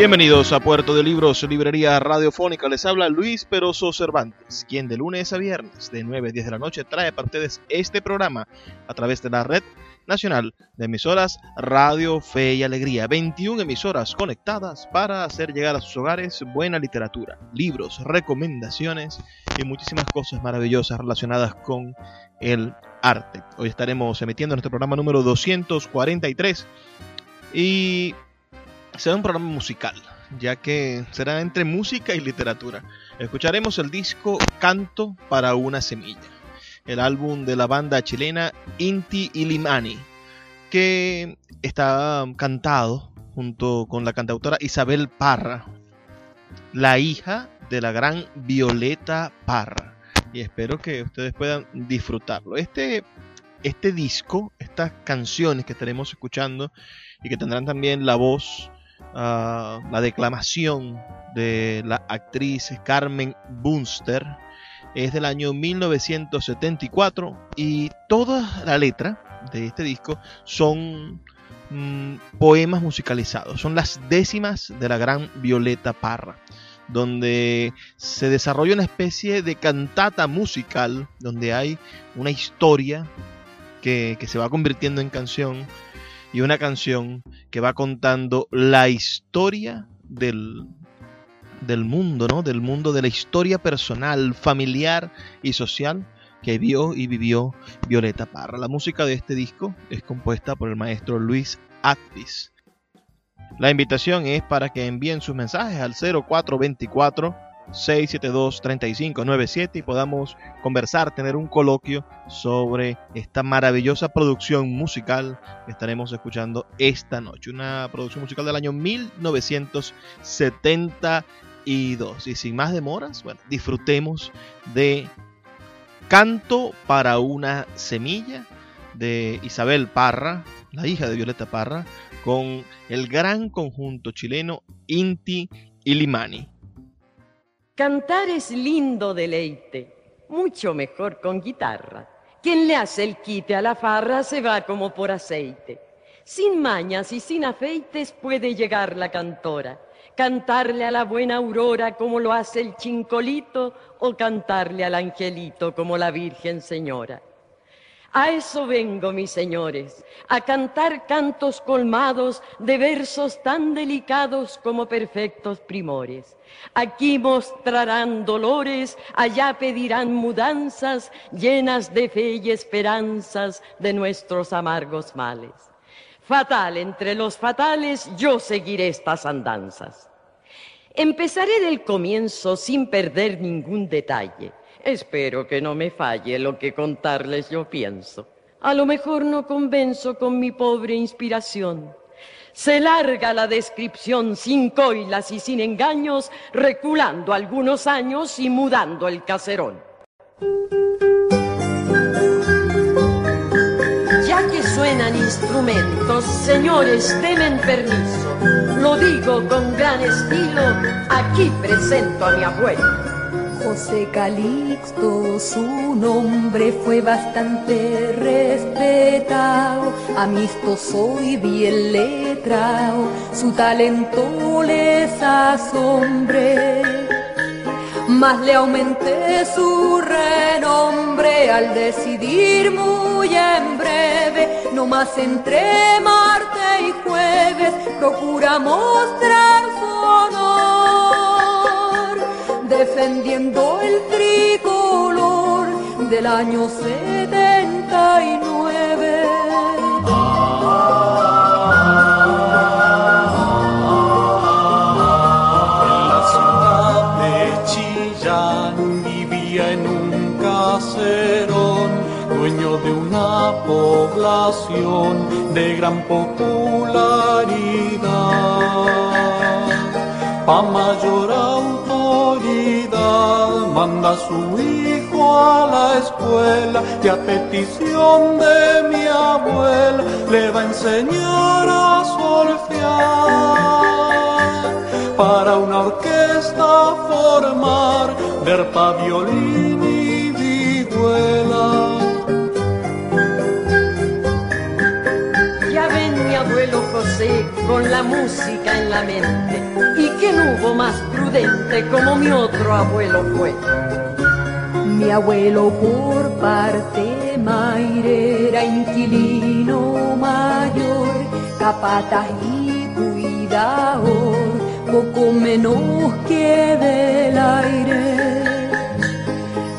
Bienvenidos a Puerto de Libros, Librería Radiofónica. Les habla Luis Peroso Cervantes, quien de lunes a viernes de 9 a 10 de la noche trae para ustedes este programa a través de la red nacional de emisoras Radio Fe y Alegría. 21 emisoras conectadas para hacer llegar a sus hogares buena literatura, libros, recomendaciones y muchísimas cosas maravillosas relacionadas con el arte. Hoy estaremos emitiendo nuestro programa número 243 y será un programa musical, ya que será entre música y literatura. Escucharemos el disco Canto para una semilla, el álbum de la banda chilena Inti Ilimani, que está cantado junto con la cantautora Isabel Parra, la hija de la gran Violeta Parra. Y espero que ustedes puedan disfrutarlo. Este, este disco, estas canciones que estaremos escuchando y que tendrán también la voz Ah, la declamación de la actriz Carmen Bunster es del año 1974 y toda la letra de este disco son mm, poemas musicalizados, son las décimas de la gran Violeta Parra donde se desarrolla una especie de cantata musical, donde hay una historia que, que se va convirtiendo en canción y una canción que va contando la historia del, del mundo, ¿no? Del mundo de la historia personal, familiar y social que vio y vivió Violeta Parra. La música de este disco es compuesta por el maestro Luis Actis. La invitación es para que envíen sus mensajes al 0424 672-3597 y podamos conversar, tener un coloquio sobre esta maravillosa producción musical que estaremos escuchando esta noche. Una producción musical del año 1972. Y sin más demoras, bueno, disfrutemos de Canto para una semilla de Isabel Parra, la hija de Violeta Parra, con el gran conjunto chileno Inti Ilimani. Cantar es lindo deleite, mucho mejor con guitarra. Quien le hace el quite a la farra se va como por aceite. Sin mañas y sin afeites puede llegar la cantora, cantarle a la buena aurora como lo hace el chincolito o cantarle al angelito como la Virgen Señora. A eso vengo, mis señores, a cantar cantos colmados de versos tan delicados como perfectos primores. Aquí mostrarán dolores, allá pedirán mudanzas llenas de fe y esperanzas de nuestros amargos males. Fatal entre los fatales, yo seguiré estas andanzas. Empezaré del comienzo sin perder ningún detalle Espero que no me falle lo que contarles yo pienso. A lo mejor no convenzo con mi pobre inspiración. Se larga la descripción sin coilas y sin engaños, reculando algunos años y mudando el caserón. Ya que suenan instrumentos, señores, denme permiso. Lo digo con gran estilo, aquí presento a mi abuelo. José Calixto, su nombre fue bastante respetado, amistoso y bien letrado, su talento les asombré. Más le aumenté su renombre al decidir muy en breve, no más entre martes y jueves, procura mostrar su defendiendo el tricolor del año 79. En la ciudad de Chillán vivía en un caserón, dueño de una población de gran popularidad. Manda a su hijo a la escuela y a petición de mi abuela le va a enseñar a solfear para una orquesta formar verpa, violín y vihuela. Ya ven mi abuelo José con la música en la mente y que no hubo más prudente como mi otro abuelo fue. Mi abuelo por parte maire era inquilino mayor, capata y cuidador, poco menos que del aire.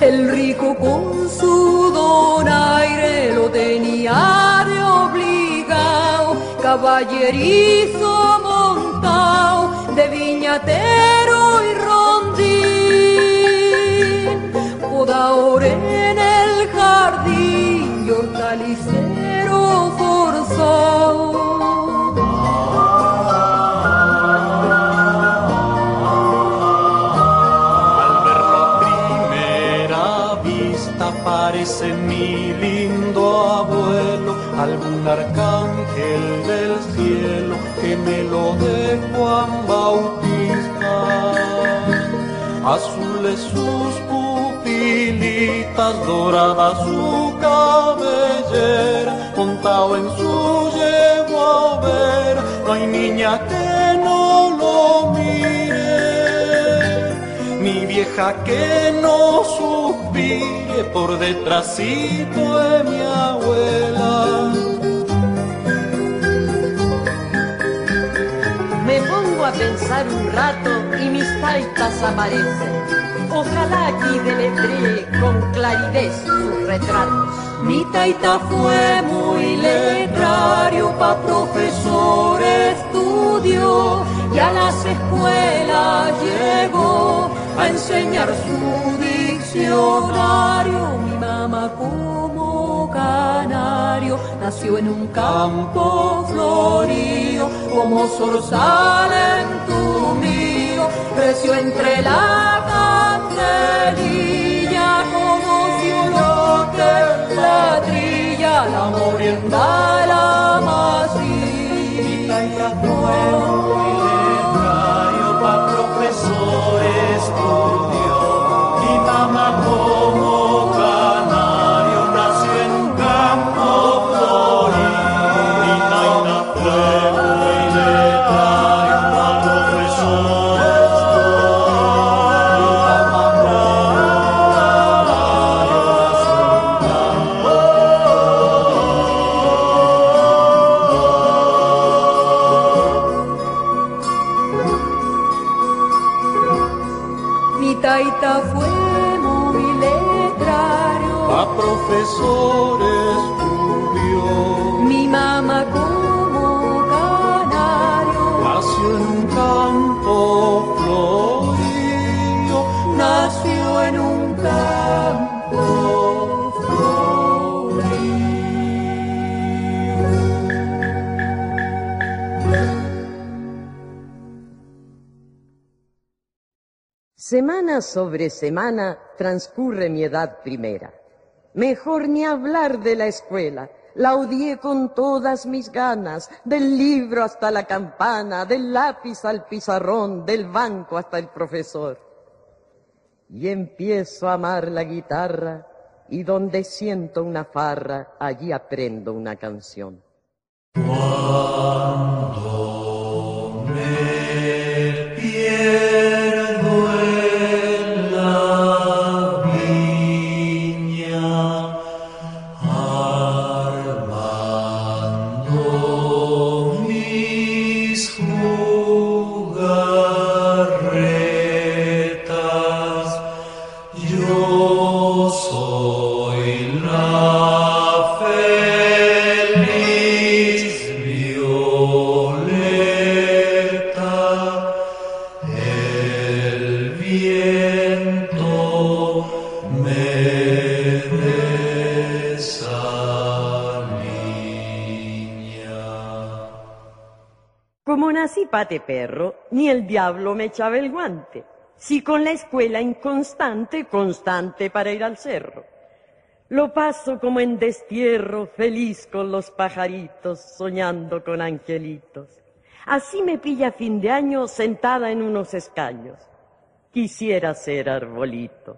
El rico con su donaire lo tenía de obligado, caballerizo montado, de viñatero Podador en el jardín y hortalicero forzado. Al verlo a primera vista parece mi lindo abuelo, algún arcángel del cielo que me lo dejó a bautizar. Azules sus pupilitas, dorada su cabellera, montado en su yegua ver, no hay niña que no lo mire ni vieja que no suspire por detrásito de mi abuela. Me pongo a pensar un rato y mis taitas aparecen. Ojalá aquí deletree con claridad sus retratos. Mi taita fue muy letrario, pa' profesor estudió y a las escuelas llegó a enseñar su diccionario. Mi mamá como canario nació en un campo florío, como zorzal en tu mío, creció entre la candelilla, conoció lo que la trilla, la morienda, la masilla. pa' profesor estudió, mi mamá como Sobre semana transcurre mi edad primera. Mejor ni hablar de la escuela. La odié con todas mis ganas, del libro hasta la campana, del lápiz al pizarrón, del banco hasta el profesor. Y empiezo a amar la guitarra y donde siento una farra, allí aprendo una canción. Nací pate perro, ni el diablo me echaba el guante. Si con la escuela inconstante, constante para ir al cerro. Lo paso como en destierro, feliz con los pajaritos, soñando con angelitos. Así me pilla fin de año sentada en unos escaños. Quisiera ser arbolito.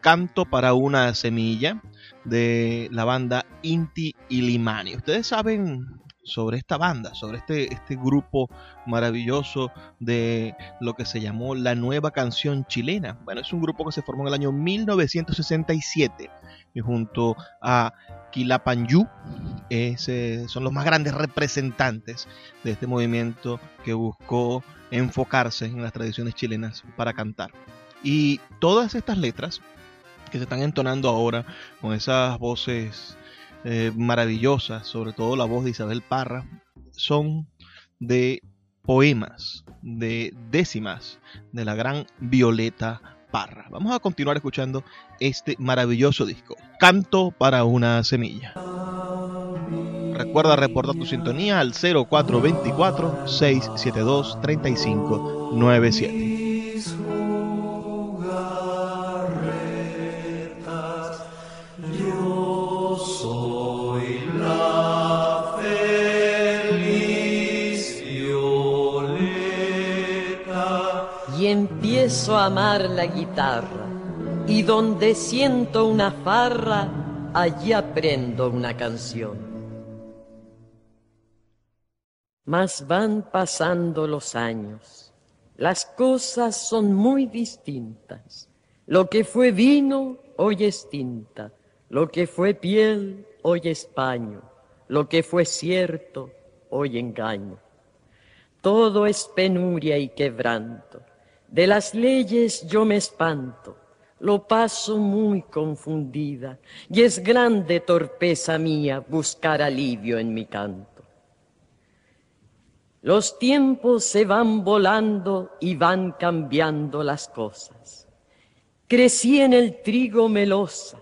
Canto para una Semilla de la banda Inti Ilimani. Ustedes saben sobre esta banda, sobre este, este grupo maravilloso de lo que se llamó la nueva canción chilena. Bueno, es un grupo que se formó en el año 1967 y junto a Quilapanyú son los más grandes representantes de este movimiento que buscó enfocarse en las tradiciones chilenas para cantar. Y todas estas letras que se están entonando ahora con esas voces eh, maravillosas, sobre todo la voz de Isabel Parra, son de poemas, de décimas de la gran Violeta Parra. Vamos a continuar escuchando este maravilloso disco, Canto para una semilla. Recuerda reportar tu sintonía al 0424 672 3597. Empiezo a amar la guitarra. Y donde siento una farra, allí aprendo una canción. Mas van pasando los años, las cosas son muy distintas. Lo que fue vino, hoy es tinta. Lo que fue piel, hoy es paño. Lo que fue cierto, hoy engaño. Todo es penuria y quebranto. De las leyes yo me espanto, lo paso muy confundida, y es grande torpeza mía buscar alivio en mi canto. Los tiempos se van volando y van cambiando las cosas. Crecí en el trigo melosa,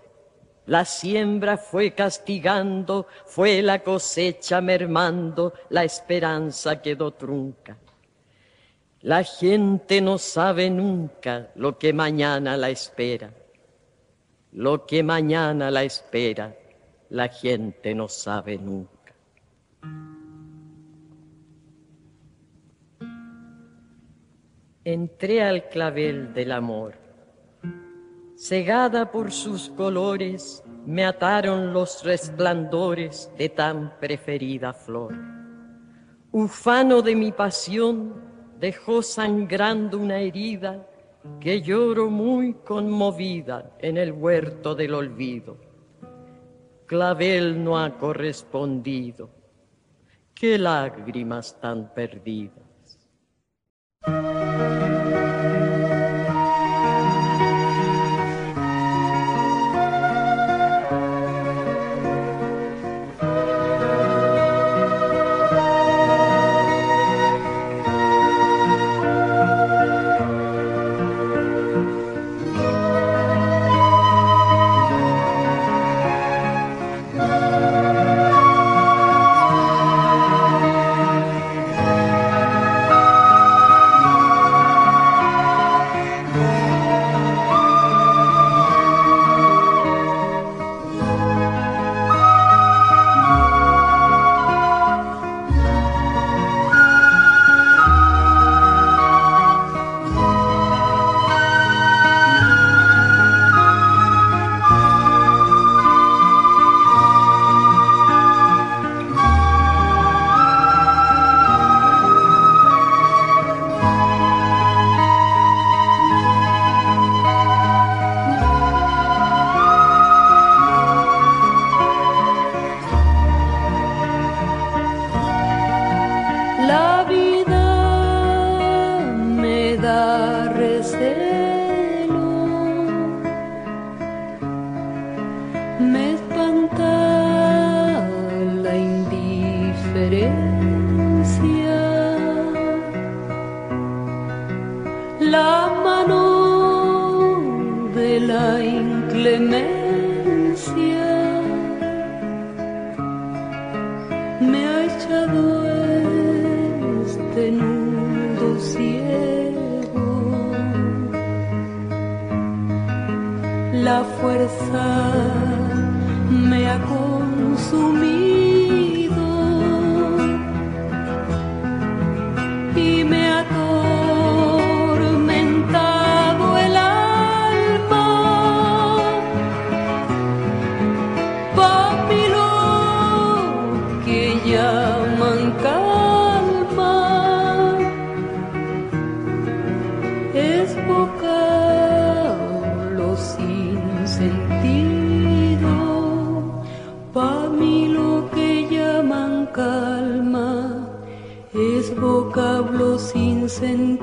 la siembra fue castigando, fue la cosecha mermando, la esperanza quedó trunca. La gente no sabe nunca lo que mañana la espera. Lo que mañana la espera, la gente no sabe nunca. Entré al clavel del amor. Cegada por sus colores, me ataron los resplandores de tan preferida flor. Ufano de mi pasión, dejó sangrando una herida que lloro muy conmovida en el huerto del olvido. Clavel no ha correspondido, qué lágrimas tan perdidas. Camino por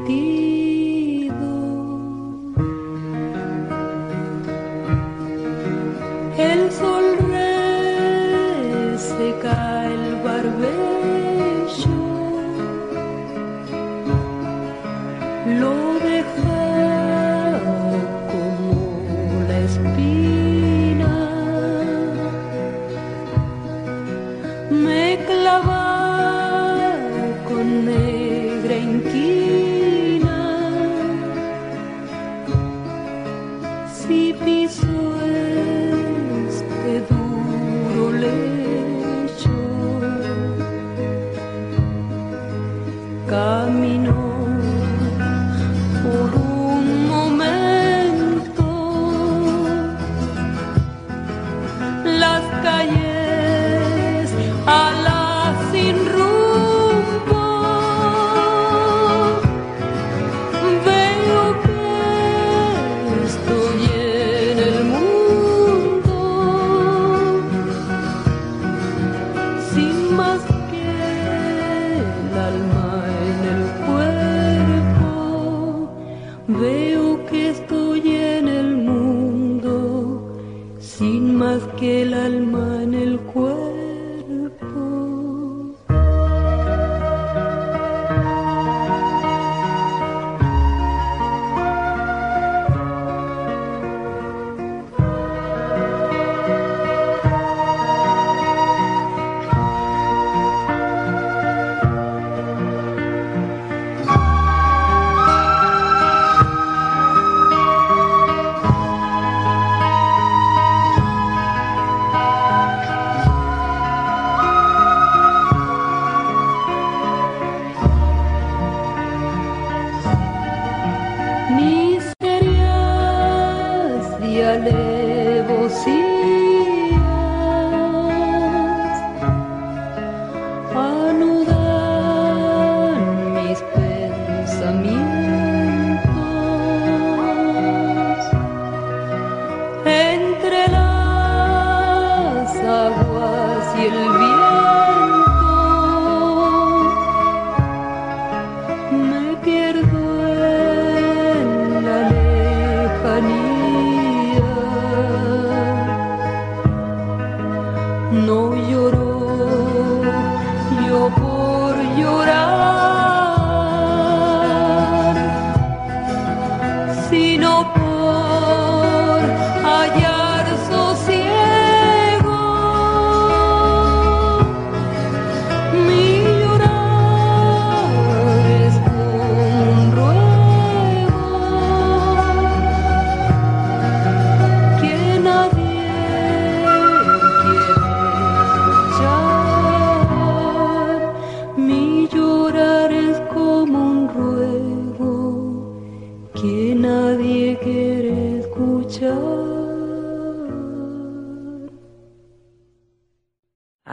我。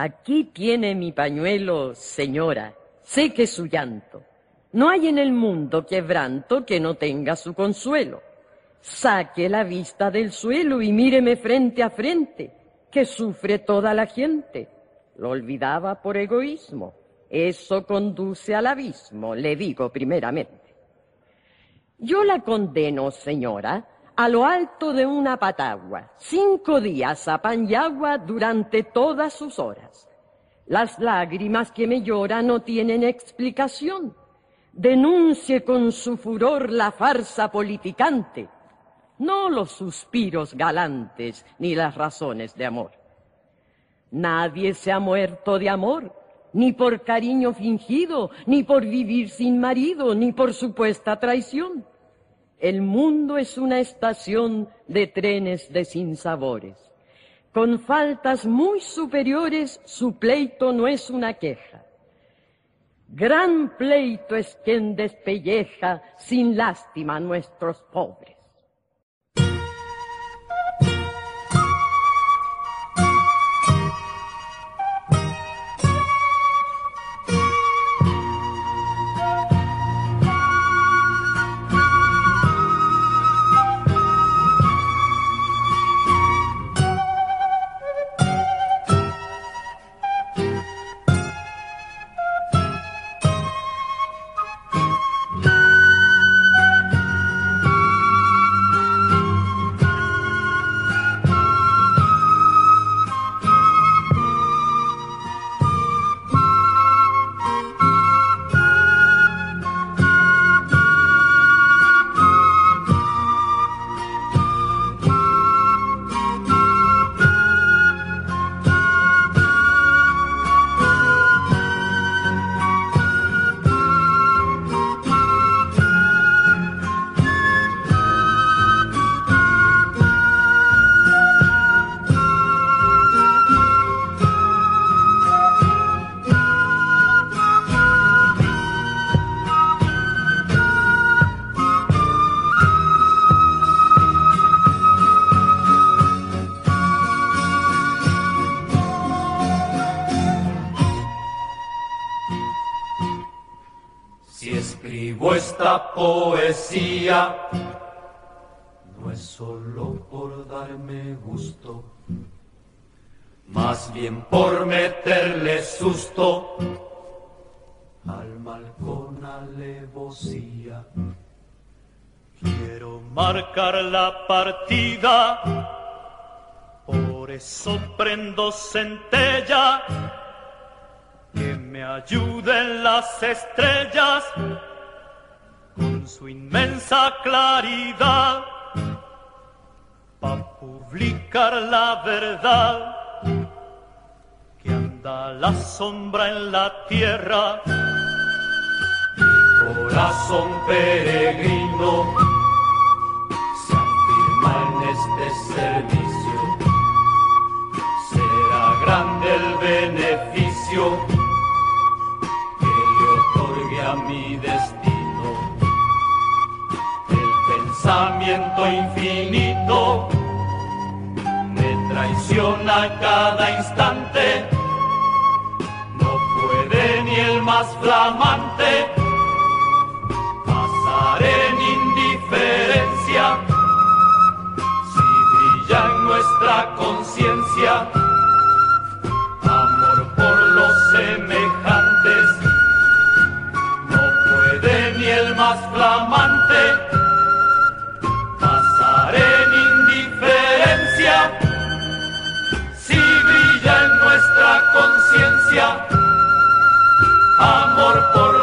Aquí tiene mi pañuelo, señora, sé que su llanto. No hay en el mundo quebranto que no tenga su consuelo. Saque la vista del suelo y míreme frente a frente, que sufre toda la gente. Lo olvidaba por egoísmo. Eso conduce al abismo, le digo primeramente. Yo la condeno, señora, a lo alto de una patagua, cinco días a pan y agua durante todas sus horas. Las lágrimas que me lloran no tienen explicación. Denuncie con su furor la farsa politicante, no los suspiros galantes ni las razones de amor. Nadie se ha muerto de amor, ni por cariño fingido, ni por vivir sin marido, ni por supuesta traición. El mundo es una estación de trenes de sinsabores. Con faltas muy superiores, su pleito no es una queja. Gran pleito es quien despelleja sin lástima a nuestros pobres. Marcar la partida, por eso prendo centella, que me ayuden las estrellas con su inmensa claridad para publicar la verdad que anda la sombra en la tierra. Corazón peregrino en este servicio. Será grande el beneficio que le otorgue a mi destino pensamiento infinito me traiciona cada instante. No puede ni el más flamante amor por los semejantes. No puede ni el más flamante pasar en indiferencia. Si brilla en nuestra conciencia, amor por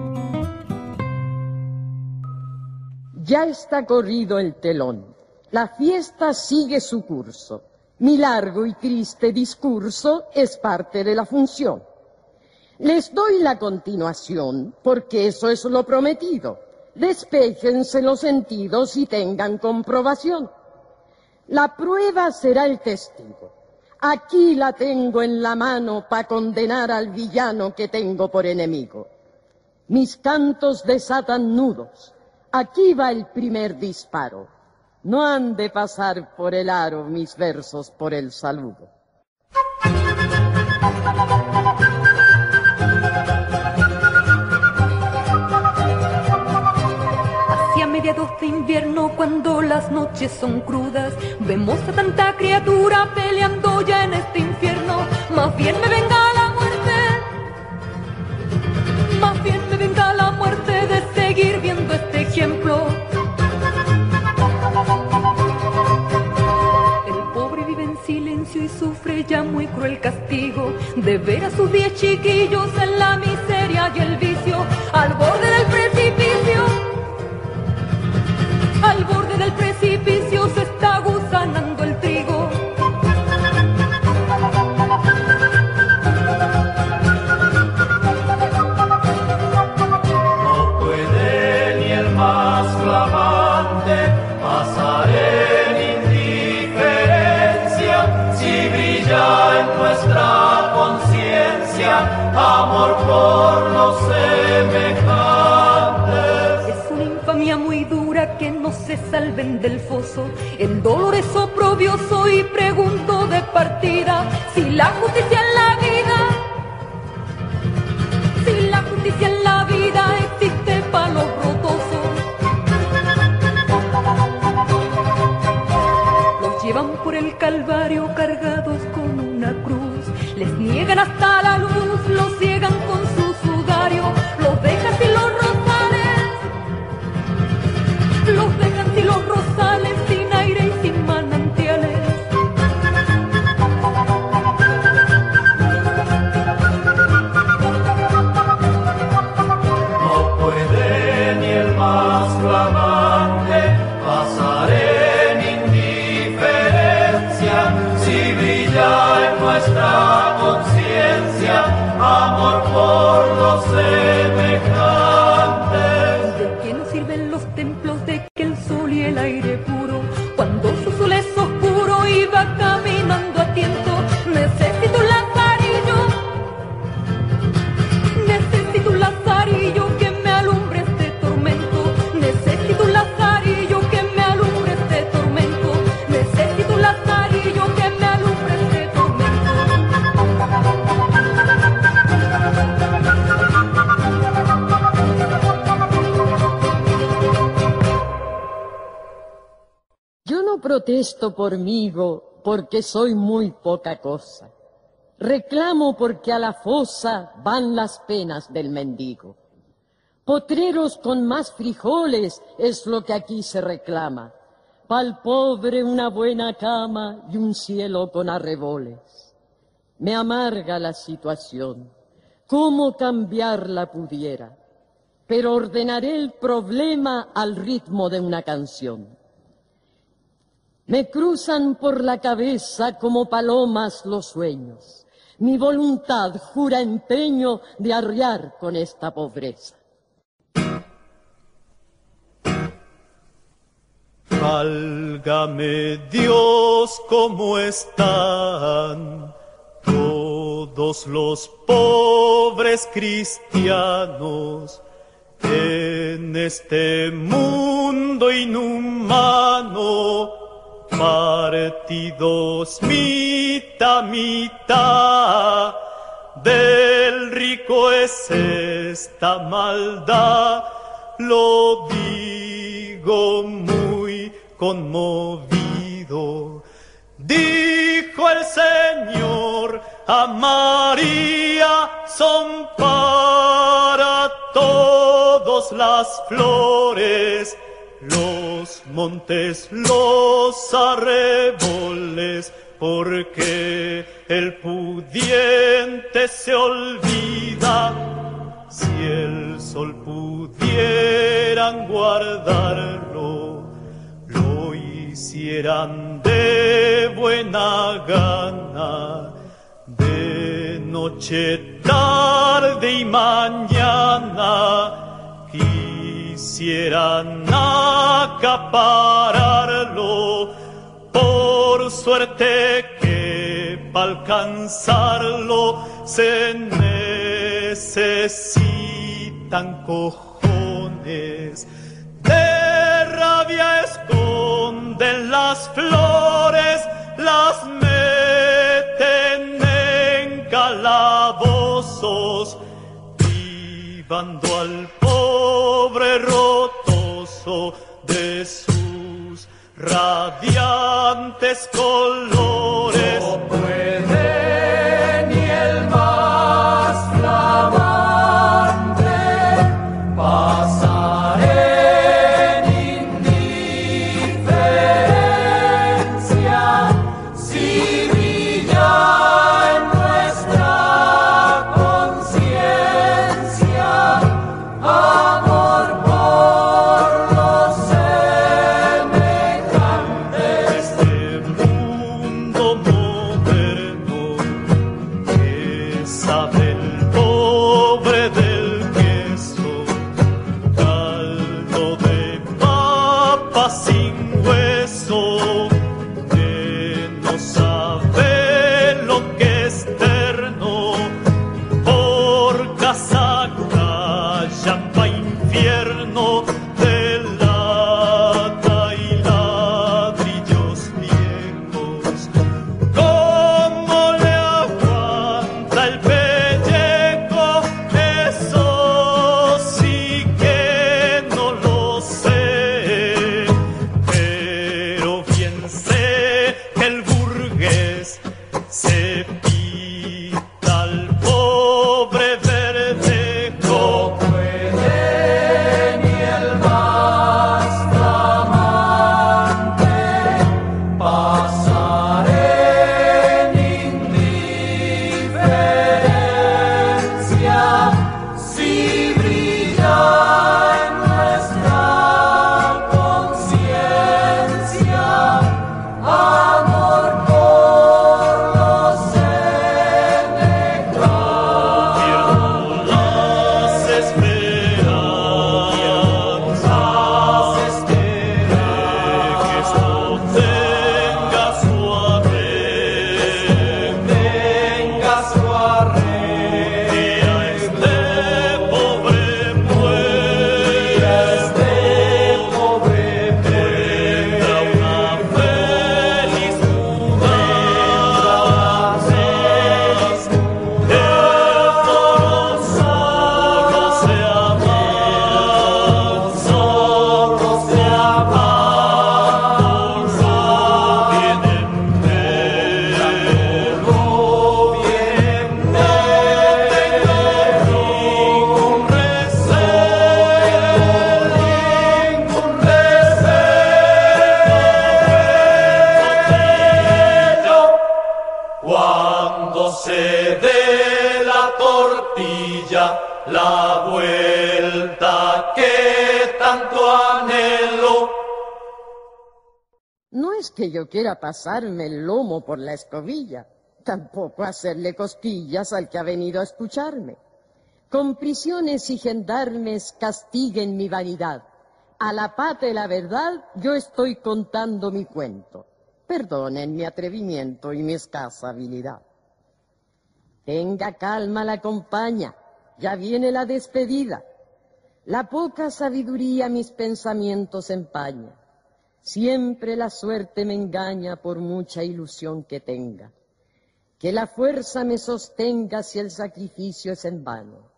Ya está corrido el telón. La fiesta sigue su curso. Mi largo y triste discurso es parte de la función. Les doy la continuación porque eso es lo prometido. Despejense los sentidos y tengan comprobación. La prueba será el testigo. Aquí la tengo en la mano para condenar al villano que tengo por enemigo. Mis cantos desatan nudos Aquí va el primer disparo. No han de pasar por el aro mis versos por el saludo. Hacia mediados de invierno, cuando las noches son crudas, vemos a tanta criatura peleando ya en este infierno. Más bien me venga la muerte, más bien me venga la muerte El pobre vive en silencio y sufre ya muy cruel castigo de ver a sus diez chiquillos en la miseria y el vicio al borde del precipicio. Al borde del precipicio se está gusanando por los semejantes. Es una infamia muy dura que no se salven del foso. El dolor es oprobioso y pregunto de partida si la justicia en la vida, si la justicia en la vida existe para los rotosos. Los llevan por el calvario cargados con una cruz, les niegan hasta la luz los ciegan con Yo no protesto por mí porque soy muy poca cosa. Reclamo porque a la fosa van las penas del mendigo. Potreros con más frijoles es lo que aquí se reclama. Pa'l pobre una buena cama y un cielo con arreboles. Me amarga la situación. ¿Cómo cambiarla pudiera? Pero ordenaré el problema al ritmo de una canción. Me cruzan por la cabeza como palomas los sueños. Mi voluntad jura empeño de arriar con esta pobreza. Válgame Dios, ¿cómo están todos los pobres cristianos en este mundo inhumano? Partidos mitad, mitad, del rico es esta maldad, lo digo muy conmovido. Dijo el Señor a María, son para todos las flores, montes, los arreboles, porque el pudiente se olvida. Si el sol pudieran guardarlo, lo hicieran de buena gana, de noche, tarde y mañana, quisieran acapararlo, por suerte que para alcanzarlo se necesitan cojones. De rabia esconden las flores, las meten en calabozos, privando al pobre de sus radiantes colores. Que yo quiera pasarme el lomo por la escobilla, tampoco hacerle cosquillas al que ha venido a escucharme. Con prisiones y gendarmes castiguen mi vanidad. A la pata de la verdad yo estoy contando mi cuento. Perdonen mi atrevimiento y mi escasa habilidad. Tenga calma la compañía, ya viene la despedida. La poca sabiduría mis pensamientos empaña. Siempre la suerte me engaña por mucha ilusión que tenga. Que la fuerza me sostenga si el sacrificio es en vano.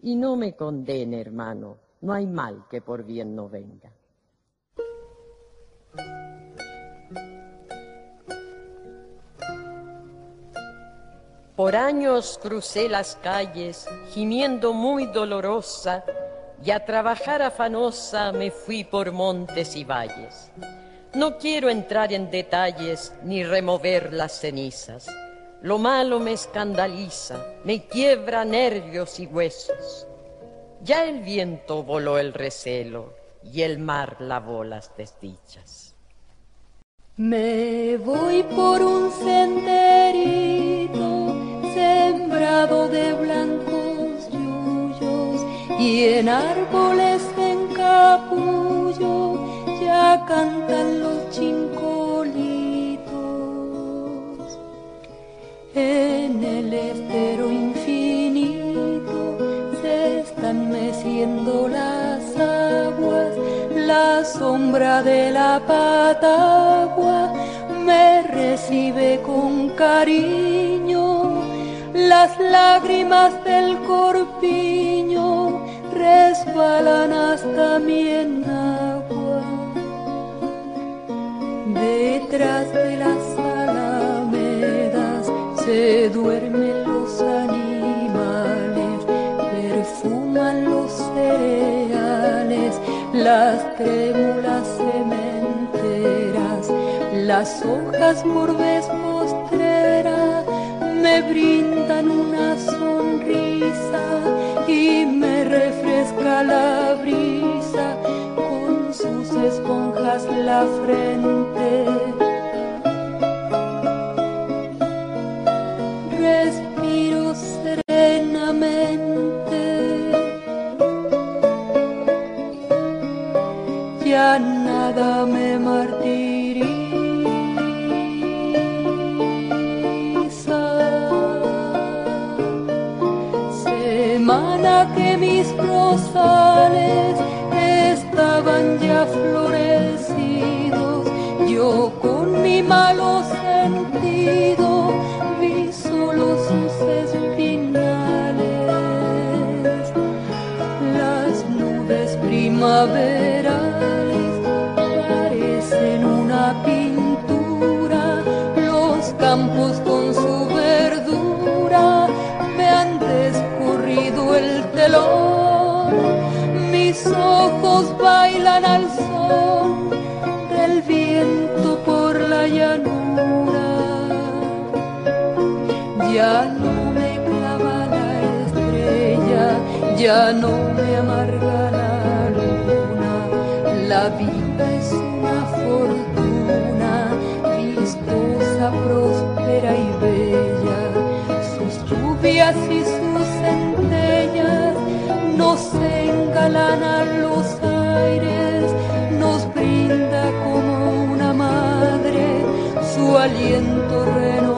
Y no me condene, hermano, no hay mal que por bien no venga. Por años crucé las calles, gimiendo muy dolorosa, y a trabajar afanosa me fui por montes y valles. No quiero entrar en detalles ni remover las cenizas. Lo malo me escandaliza, me quiebra nervios y huesos. Ya el viento voló el recelo y el mar lavó las desdichas. Me voy por un senderito sembrado de blancos yuyos y en árboles en capullo ya cantan los chincolitos. En el estero infinito se están meciendo las aguas, la sombra de la patagua me recibe con cariño las lágrimas del corpiño resbalan hasta mi enagua. Detrás de las alamedas se duermen los animales, perfuman los cereales, las trémulas cementeras, las hojas por vez postrera me brindan una sonrisa y me refresca la brisa con sus esponjas la frente. Estaban ya florecidos, yo con mi malo sentido vi solo sus espinales, las nubes primaverales bailan al son del viento por la llanura. Ya no me clava la estrella, ya no me amarga la luna. La vida es una fortuna, vistosa, próspera y bella. Sus lluvias y sus centellas nos engalanan los aires, nos brinda como una madre su aliento renovadero.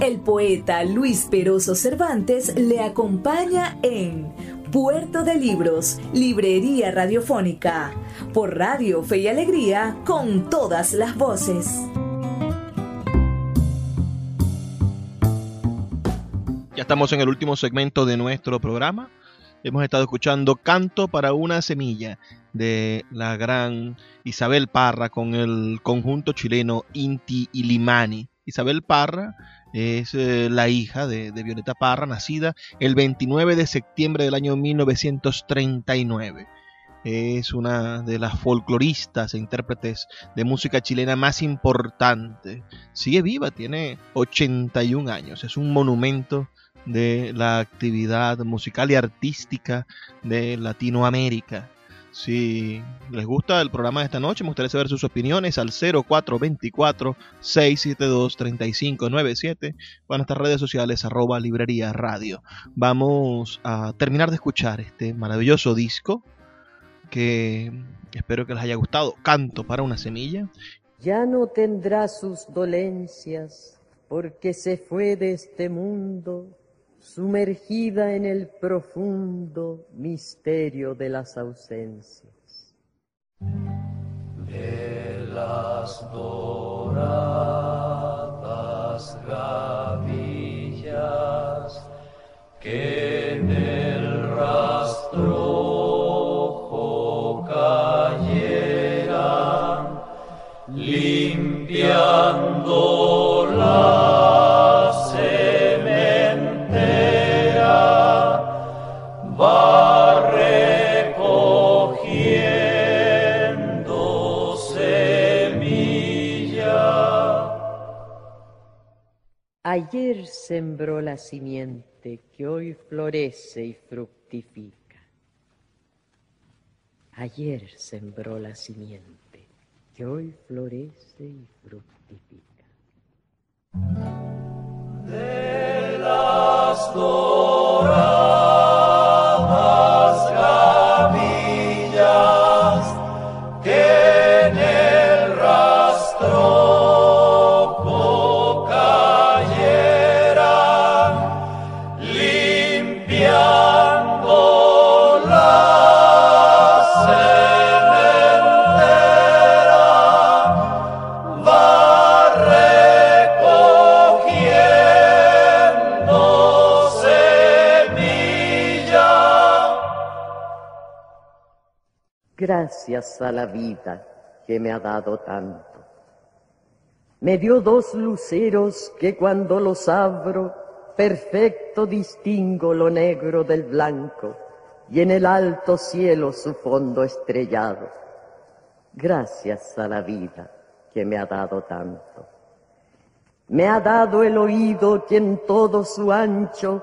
El poeta Luis Peroso Cervantes le acompaña en Puerto de Libros, Librería Radiofónica, por Radio Fe y Alegría, con todas las voces. Ya estamos en el último segmento de nuestro programa. Hemos estado escuchando Canto para una semilla de la gran Isabel Parra con el conjunto chileno Inti Ilimani. Isabel Parra es eh, la hija de, de, Violeta Parra, nacida el 29 de septiembre del año 1939. Es una de las folcloristas e intérpretes de música chilena más importante. Sigue viva, tiene 81 años, es un monumento de la actividad musical y artística de Latinoamérica. Si les gusta el programa de esta noche, me gustaría saber sus opiniones al 0424-672-3597 o en nuestras redes sociales arroba librería radio. Vamos a terminar de escuchar este maravilloso disco que espero que les haya gustado. Canto para una semilla. Ya no tendrá sus dolencias porque se fue de este mundo sumergida en el profundo misterio de las ausencias. De las doradas gavillas que sembró la simiente que hoy florece y fructifica. Ayer sembró la simiente que hoy florece y fructifica. De las gracias a la vida que me ha dado tanto. Me dio dos luceros que cuando los abro, perfecto distingo lo negro del blanco y en el alto cielo su fondo estrellado. Gracias a la vida que me ha dado tanto. Me ha dado el oído que en todo su ancho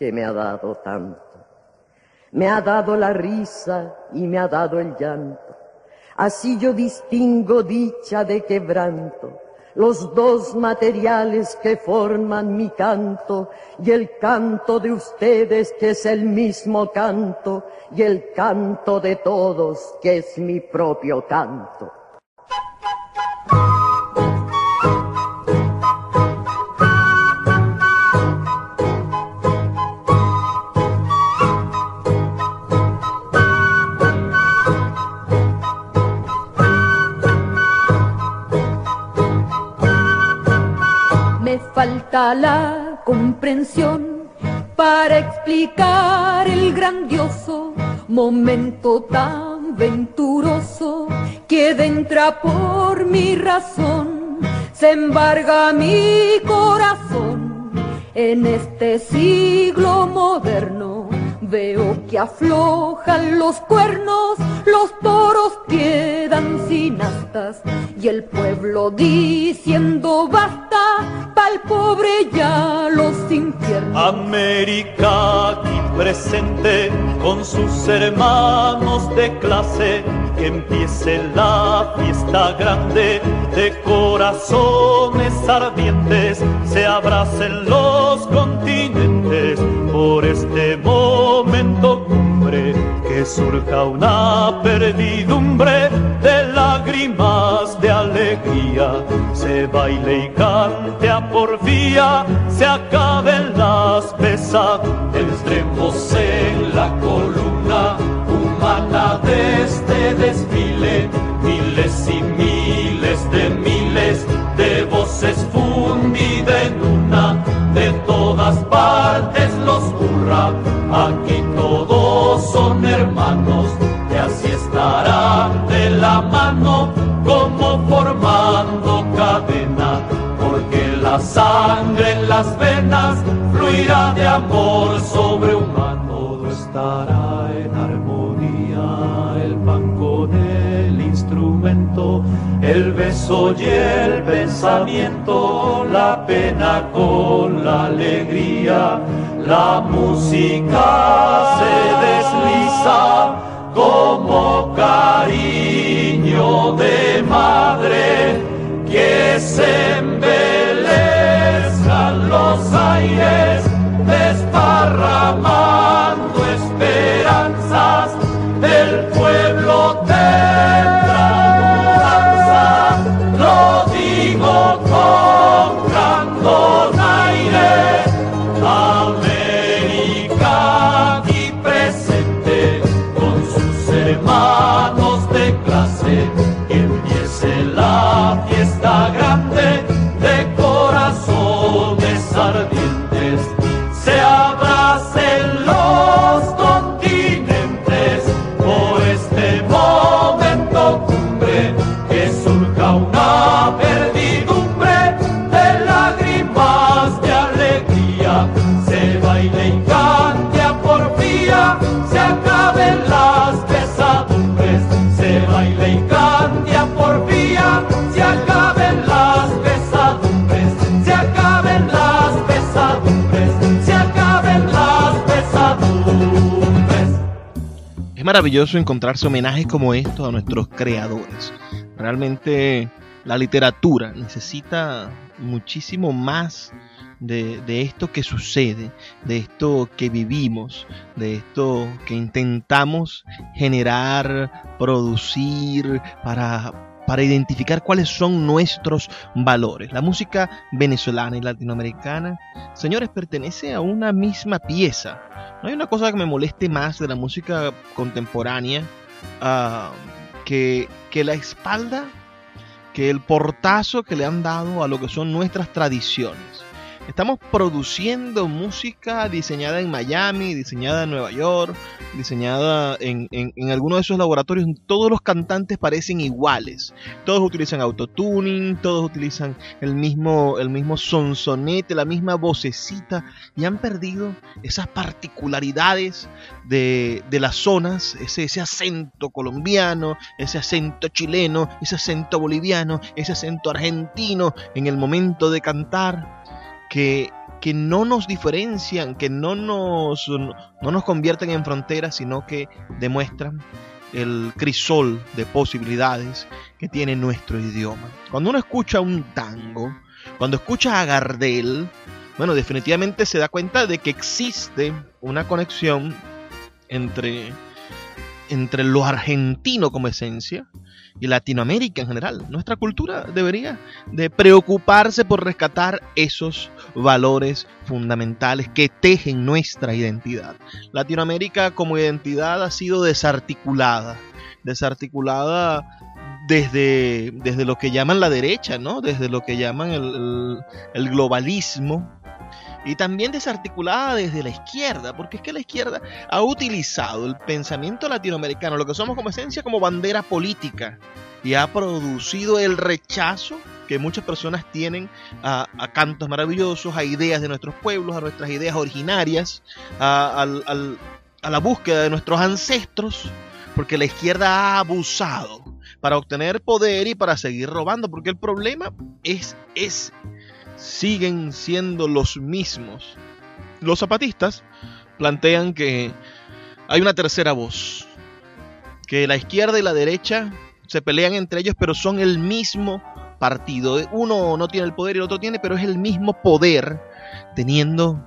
que me ha dado tanto. Me ha dado la risa y me ha dado el llanto. Así yo distingo dicha de quebranto, los dos materiales que forman mi canto y el canto de ustedes que es el mismo canto y el canto de todos que es mi propio canto. La comprensión para explicar el grandioso momento tan venturoso que entra por mi razón, se embarga mi corazón en este siglo moderno. Veo que aflojan los cuernos, los toros quedan sin astas y el pueblo diciendo basta, pa'l pobre ya los infiernos. América aquí presente con sus hermanos de clase, que empiece la fiesta grande de corazones ardientes, se abracen los continentes por este momento surja una perdidumbre de lágrimas de alegría, se baile y cante a porfía, se acaben las pesadumbres, entremos en la columna humana de este desfile, miles y miles de miles de voces fundidas en una, de todas partes aquí todos son hermanos, y así estarán de la mano como formando cadena, porque la sangre en las venas fluirá de amor sobre humano, todo estará en armonía, el pan con el instrumento, el beso y el pensamiento, la pena con la alegría, la música se desliza como cariño de madre que se embelezcan los aires desparramando maravilloso encontrarse homenajes como estos a nuestros creadores. Realmente la literatura necesita muchísimo más de, de esto que sucede, de esto que vivimos, de esto que intentamos generar, producir para, para identificar cuáles son nuestros valores. La música venezolana y latinoamericana, señores, pertenece a una misma pieza. No hay una cosa que me moleste más de la música contemporánea ah, que, que la espalda, que el portazo que le han dado a lo que son nuestras tradiciones. Estamos produciendo música diseñada en Miami, diseñada en Nueva York, diseñada en, en, en alguno de esos laboratorios. Todos los cantantes parecen iguales. Todos utilizan autotuning, todos utilizan el mismo, el mismo sonsonete, la misma vocecita y han perdido esas particularidades de, de las zonas, ese, ese acento colombiano, ese acento chileno, ese acento boliviano, ese acento argentino en el momento de cantar que, que no nos diferencian, que no nos, no nos convierten en fronteras, sino que demuestran el crisol de posibilidades que tiene nuestro idioma. Cuando uno escucha un tango, cuando escucha a Gardel, bueno, definitivamente se da cuenta de que existe una conexión entre, entre lo argentino como esencia y Latinoamérica en general. Nuestra cultura debería de preocuparse por rescatar esos valores fundamentales que tejen nuestra identidad. Latinoamérica como identidad ha sido desarticulada, desarticulada desde, desde lo que llaman la derecha, ¿no? Desde lo que llaman el, globalismo, y también desarticulada desde la izquierda, porque es que la izquierda ha utilizado el pensamiento latinoamericano, lo que somos como esencia, como bandera política, y ha producido el rechazo que muchas personas tienen a, a cantos maravillosos, a ideas de nuestros pueblos, a nuestras ideas originarias, a, al, a la búsqueda de nuestros ancestros, porque la izquierda ha abusado para obtener poder y para seguir robando, porque el problema es, es siguen siendo los mismos. Los zapatistas plantean que hay una tercera voz, que la izquierda y la derecha se pelean entre ellos, pero son el mismo partido. Uno no tiene el poder y el otro tiene, pero es el mismo poder teniendo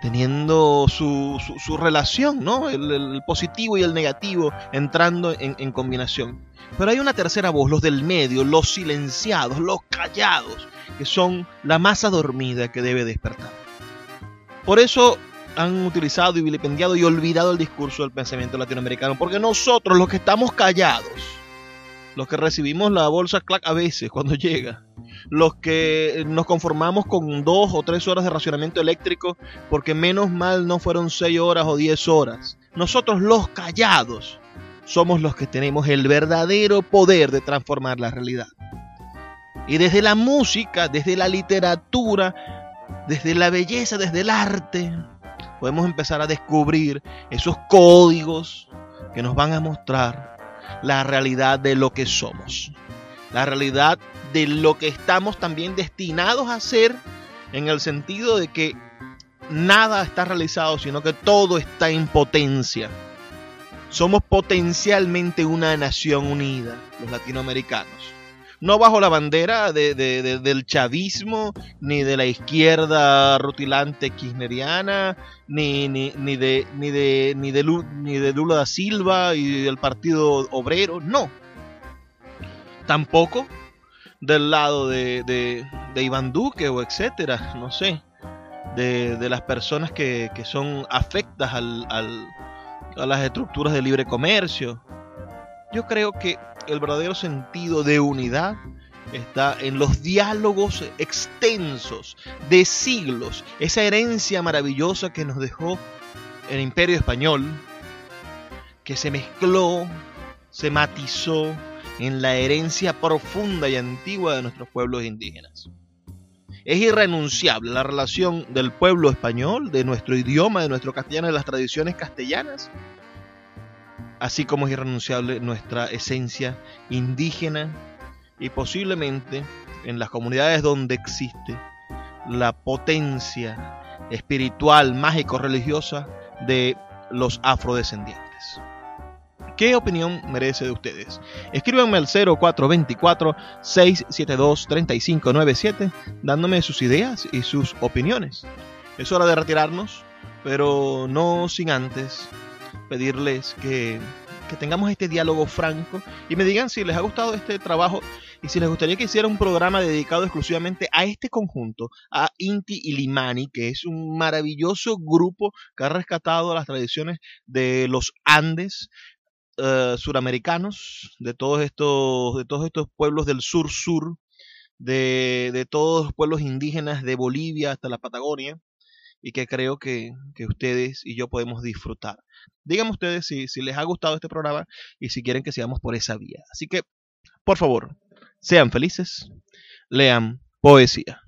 teniendo su, su, relación, ¿no? El, positivo y el negativo entrando en, en combinación. Pero hay una tercera voz, los del medio, los silenciados, los callados, que son la masa dormida que debe despertar. Por eso han utilizado y vilipendiado y olvidado el discurso del pensamiento latinoamericano, porque nosotros los que estamos callados, los que recibimos la bolsa clac a veces cuando llega, los que nos conformamos con dos o tres horas de racionamiento eléctrico, porque menos mal no fueron seis horas o diez horas. Nosotros los callados somos los que tenemos el verdadero poder de transformar la realidad. Y desde la música, desde la literatura, desde la belleza, desde el arte, podemos empezar a descubrir esos códigos que nos van a mostrar la realidad de lo que somos. La realidad de lo que estamos también destinados a ser en el sentido de que nada está realizado, sino que todo está en potencia. Somos potencialmente una nación unida, los latinoamericanos. No bajo la bandera del chavismo, ni de la izquierda rutilante kirchneriana, ni, ni, ni, de, ni, de, ni, de, ni de Lula da Silva y del Partido Obrero, no. Tampoco del lado de, de, Iván Duque o etcétera, no sé, de, las personas que, son afectas al, a las estructuras de libre comercio. Yo creo que el verdadero sentido de unidad está en los diálogos extensos de siglos, esa herencia maravillosa que nos dejó el imperio español, que se mezcló, se matizó, en la herencia profunda y antigua de nuestros pueblos indígenas. Es irrenunciable la relación del pueblo español, de nuestro idioma, de nuestro castellano, de las tradiciones castellanas, así como es irrenunciable nuestra esencia indígena y posiblemente en las comunidades donde existe la potencia espiritual, mágico-religiosa de los afrodescendientes. ¿Qué opinión merece de ustedes? Escríbanme al 0424-672-3597 dándome sus ideas y sus opiniones. Es hora de retirarnos, pero no sin antes pedirles que, que tengamos este diálogo franco y me digan si les ha gustado este trabajo y si les gustaría que hiciera un programa dedicado exclusivamente a este conjunto, a Inti y Limani, que es un maravilloso grupo que ha rescatado las tradiciones de los Andes, uh, suramericanos, de todos estos, de todos estos pueblos del sur-sur, de, de, todos los pueblos indígenas de Bolivia hasta la Patagonia, y que creo que, que ustedes y yo podemos disfrutar. Díganme ustedes si, si les ha gustado este programa y si quieren que sigamos por esa vía. Así que, por favor, sean felices, lean poesía.